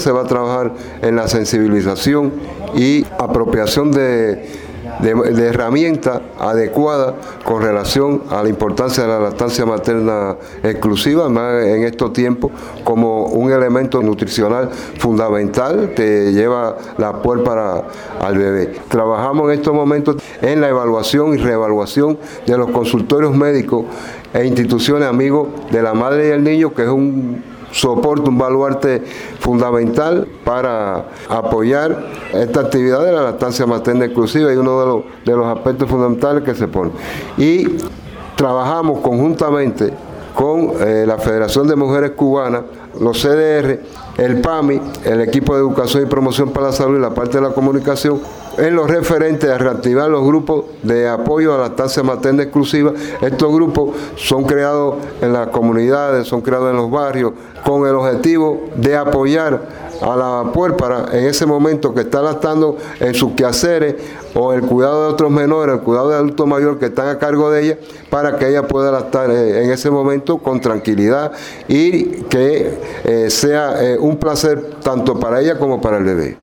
Se va a trabajar en la sensibilización y apropiación de, de, herramientas adecuadas con relación a la importancia de la lactancia materna exclusiva, más en estos tiempos, como un elemento nutricional fundamental que lleva la para al bebé. Trabajamos en estos momentos en la evaluación y reevaluación de los consultorios médicos e instituciones amigos de la madre y el niño, que es un soporte, un baluarte fundamental para apoyar esta actividad de la lactancia materna exclusiva y uno de los, aspectos fundamentales que se pone. Y trabajamos conjuntamente con eh, la Federación de Mujeres Cubanas, los CDR, el PAMI, el equipo de educación y promoción para la salud y la parte de la comunicación, en lo referente a reactivar los grupos de apoyo a la lactancia materna exclusiva. Estos grupos son creados en las comunidades, son creados en los barrios, con el objetivo de apoyar a la puérpara en ese momento que está lactando en sus quehaceres o el cuidado de otros menores, el cuidado de adultos mayores que están a cargo de ella, para que ella pueda lactar eh, en ese momento con tranquilidad y que eh, sea eh, un placer tanto para ella como para el bebé.